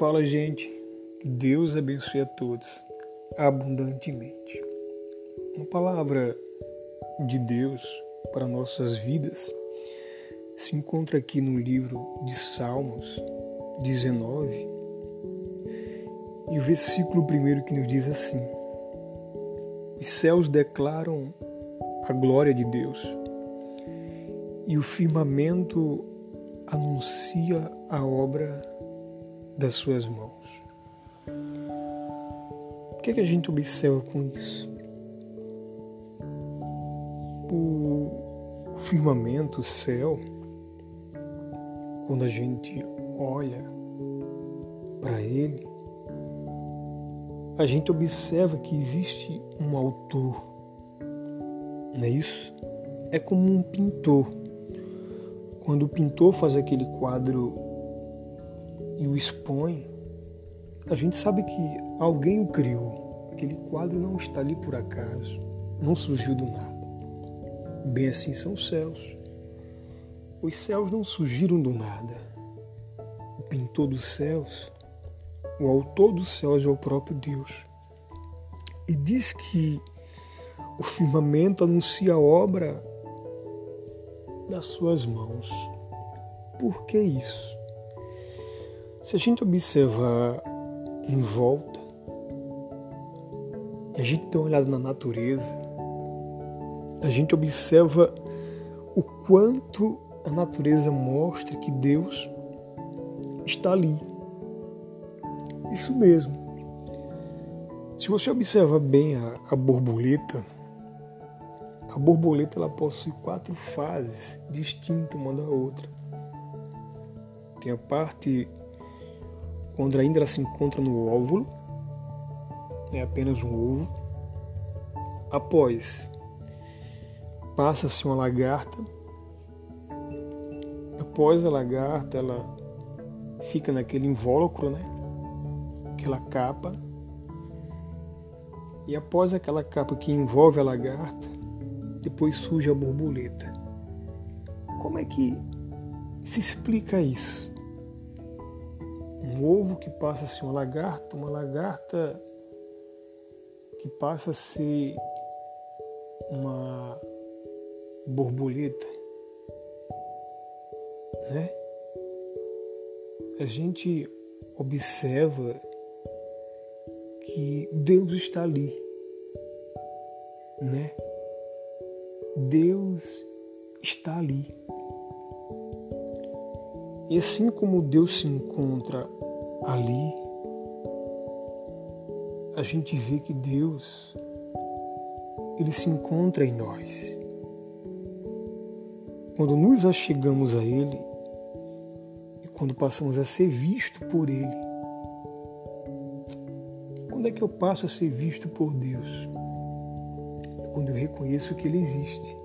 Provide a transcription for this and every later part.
fala, gente. Deus abençoe a todos abundantemente. Uma palavra de Deus para nossas vidas se encontra aqui no livro de Salmos 19 e o versículo primeiro que nos diz assim: Os céus declaram a glória de Deus e o firmamento anuncia a obra das suas mãos. O que, é que a gente observa com isso? O firmamento, o céu, quando a gente olha para ele, a gente observa que existe um autor, não é isso? É como um pintor. Quando o pintor faz aquele quadro e o expõe, a gente sabe que alguém o criou. Aquele quadro não está ali por acaso, não surgiu do nada. Bem assim são os céus. Os céus não surgiram do nada. O pintor dos céus, o autor dos céus é o próprio Deus. E diz que o firmamento anuncia a obra das suas mãos. Por que isso? Se a gente observar em volta, a gente dá uma olhada na natureza, a gente observa o quanto a natureza mostra que Deus está ali. Isso mesmo. Se você observa bem a, a borboleta, a borboleta ela possui quatro fases distintas uma da outra. Tem a parte quando ainda ela se encontra no óvulo, é apenas um ovo. Após, passa-se uma lagarta. Após a lagarta, ela fica naquele invólucro, né? Aquela capa. E após aquela capa que envolve a lagarta, depois surge a borboleta. Como é que se explica isso? Um ovo que passa a ser uma lagarta, uma lagarta que passa a ser uma borboleta, né? A gente observa que Deus está ali, né? Deus está ali. E assim como Deus se encontra ali, a gente vê que Deus ele se encontra em nós. Quando nos achegamos a Ele e quando passamos a ser visto por Ele. Quando é que eu passo a ser visto por Deus? Quando eu reconheço que Ele existe.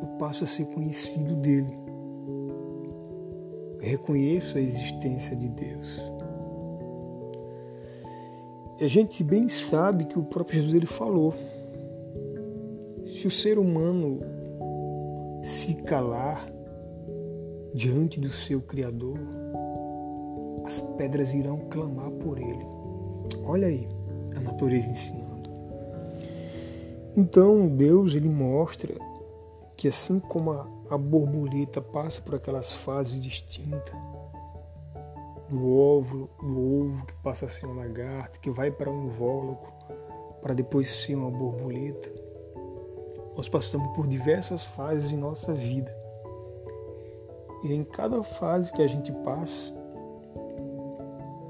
Eu passo a ser conhecido dele reconheço a existência de Deus. E a gente bem sabe que o próprio Jesus ele falou: se o ser humano se calar diante do seu Criador, as pedras irão clamar por ele. Olha aí a natureza ensinando. Então Deus ele mostra que assim como a a borboleta passa por aquelas fases distintas do óvulo, do ovo que passa a ser um lagarto, que vai para um invólucro, para depois ser uma borboleta. Nós passamos por diversas fases em nossa vida. E em cada fase que a gente passa,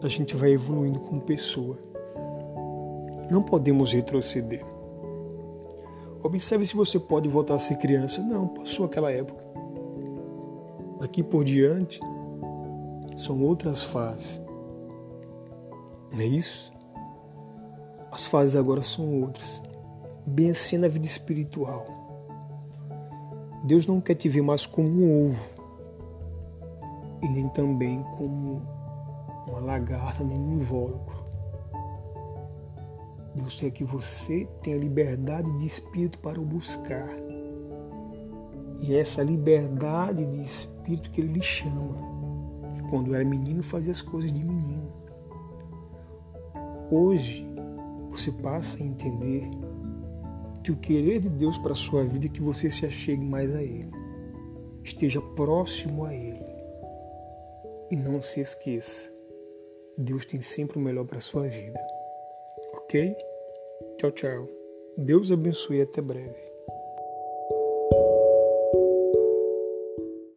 a gente vai evoluindo como pessoa. Não podemos retroceder. Observe se você pode voltar a ser criança. Não, passou aquela época. Daqui por diante são outras fases. Não é isso? As fases agora são outras. Bem assim na vida espiritual. Deus não quer te ver mais como um ovo e nem também como uma lagarta, nem um invólucro. Deus quer que você tenha liberdade de espírito para o buscar. E é essa liberdade de espírito que Ele lhe chama. quando era menino fazia as coisas de menino. Hoje você passa a entender que o querer de Deus para a sua vida é que você se achegue mais a Ele, esteja próximo a Ele. E não se esqueça, Deus tem sempre o melhor para a sua vida. Tchau, tchau. Deus abençoe e até breve.